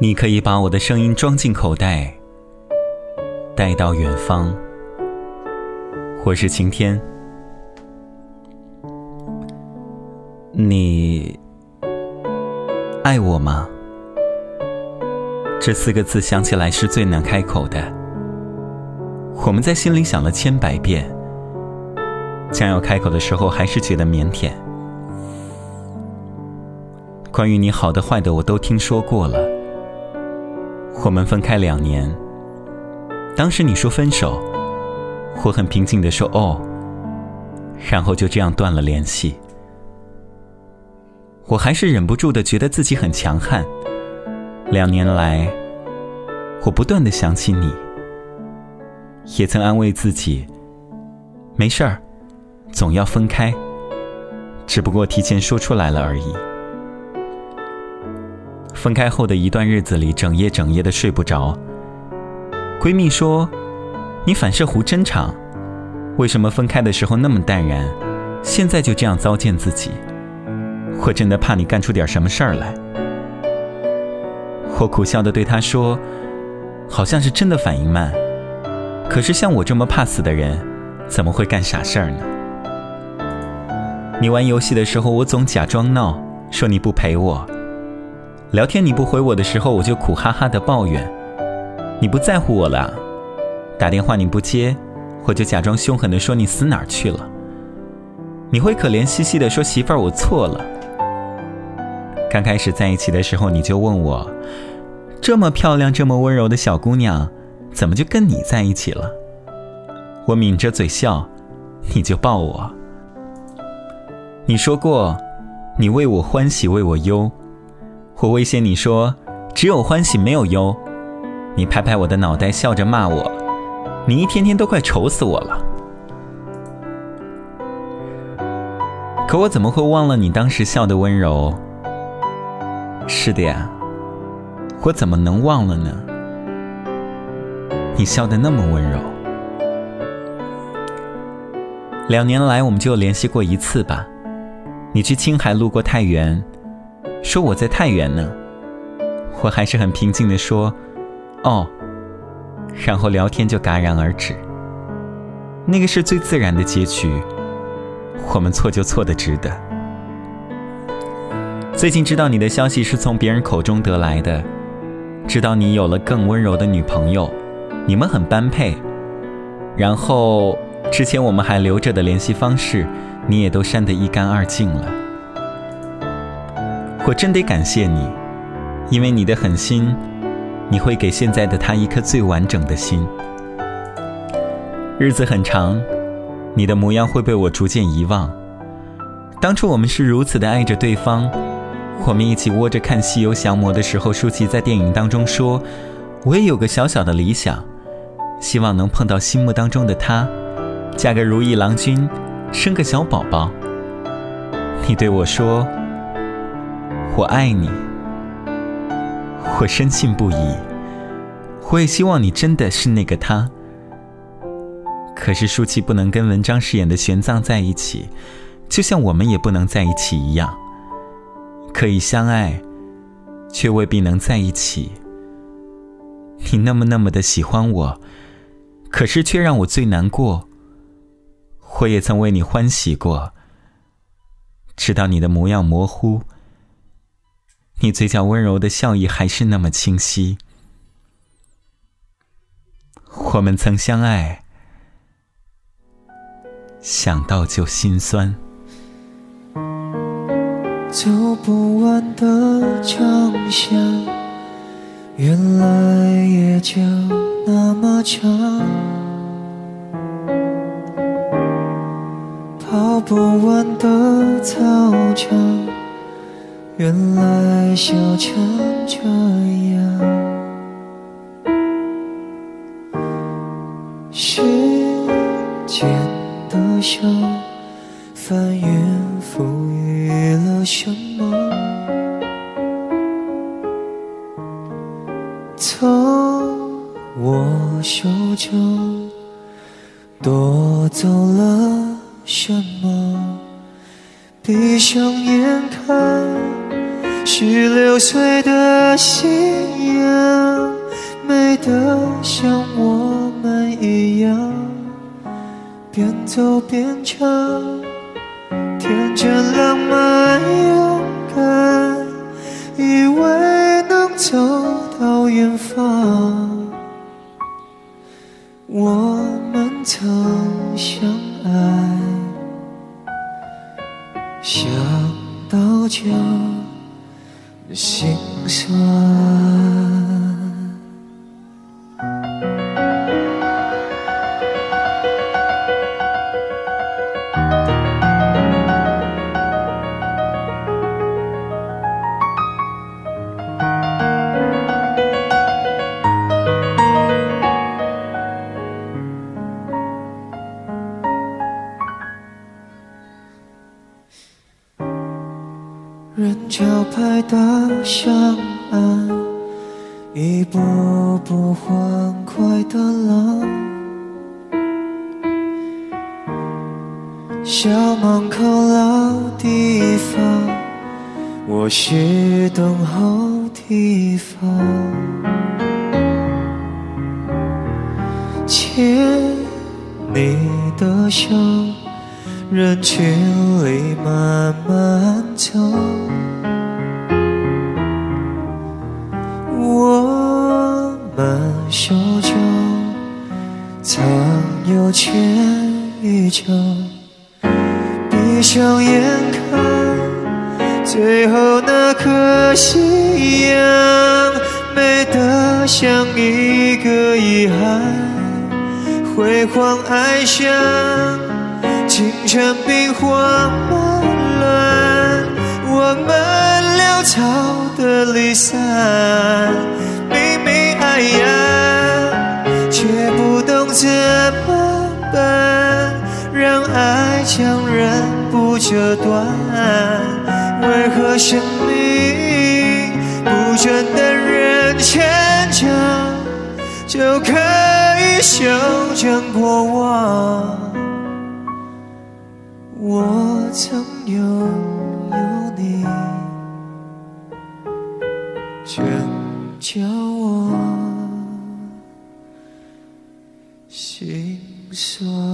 你可以把我的声音装进口袋，带到远方。我是晴天，你爱我吗？这四个字想起来是最难开口的。我们在心里想了千百遍，将要开口的时候，还是觉得腼腆。关于你好的坏的，我都听说过了。我们分开两年，当时你说分手，我很平静的说哦，然后就这样断了联系。我还是忍不住的觉得自己很强悍。两年来，我不断的想起你，也曾安慰自己，没事儿，总要分开，只不过提前说出来了而已。分开后的一段日子里，整夜整夜的睡不着。闺蜜说：“你反射弧真长，为什么分开的时候那么淡然，现在就这样糟践自己？我真的怕你干出点什么事儿来。”我苦笑的对她说：“好像是真的反应慢，可是像我这么怕死的人，怎么会干傻事儿呢？你玩游戏的时候，我总假装闹，说你不陪我。”聊天你不回我的时候，我就苦哈哈的抱怨，你不在乎我了；打电话你不接，我就假装凶狠的说你死哪儿去了。你会可怜兮兮的说媳妇儿我错了。刚开始在一起的时候，你就问我，这么漂亮、这么温柔的小姑娘，怎么就跟你在一起了？我抿着嘴笑，你就抱我。你说过，你为我欢喜为我忧。我威胁你说：“只有欢喜没有忧。”你拍拍我的脑袋，笑着骂我：“你一天天都快愁死我了。”可我怎么会忘了你当时笑的温柔？是的呀，我怎么能忘了呢？你笑得那么温柔。两年来，我们就联系过一次吧。你去青海路过太原。说我在太原呢，我还是很平静的说，哦，然后聊天就戛然而止。那个是最自然的结局，我们错就错的值得。最近知道你的消息是从别人口中得来的，知道你有了更温柔的女朋友，你们很般配。然后之前我们还留着的联系方式，你也都删得一干二净了。我真得感谢你，因为你的狠心，你会给现在的他一颗最完整的心。日子很长，你的模样会被我逐渐遗忘。当初我们是如此的爱着对方，我们一起窝着看《西游降魔》的时候，舒淇在电影当中说：“我也有个小小的理想，希望能碰到心目当中的他，嫁个如意郎君，生个小宝宝。”你对我说。我爱你，我深信不疑。我也希望你真的是那个他。可是舒淇不能跟文章饰演的玄奘在一起，就像我们也不能在一起一样。可以相爱，却未必能在一起。你那么那么的喜欢我，可是却让我最难过。我也曾为你欢喜过，直到你的模样模糊。你嘴角温柔的笑意还是那么清晰。我们曾相爱，想到就心酸。走不完的长巷，原来也就那么长。跑不完的操场。原来笑成这样，时间的手翻云覆雨了什么？从我手中夺走了什么？闭上眼看。十六岁的心美得像我们一样，边走边唱，天真浪漫勇敢，以为能走到远方。我们曾相爱，想到就心酸。一步步欢快的浪。校门口老地方，我是等候地方。牵你的手。人群里慢慢走，我们手中藏有全宇宙。闭上眼看，最后那颗夕阳，美得像一个遗憾，辉煌爱上。清晨兵荒马乱，我们潦草的离散。明明爱呀，却不懂怎么办，让爱强忍不折断。为何生命不准等人成长，就可以修正过往？我曾有真叫我心酸。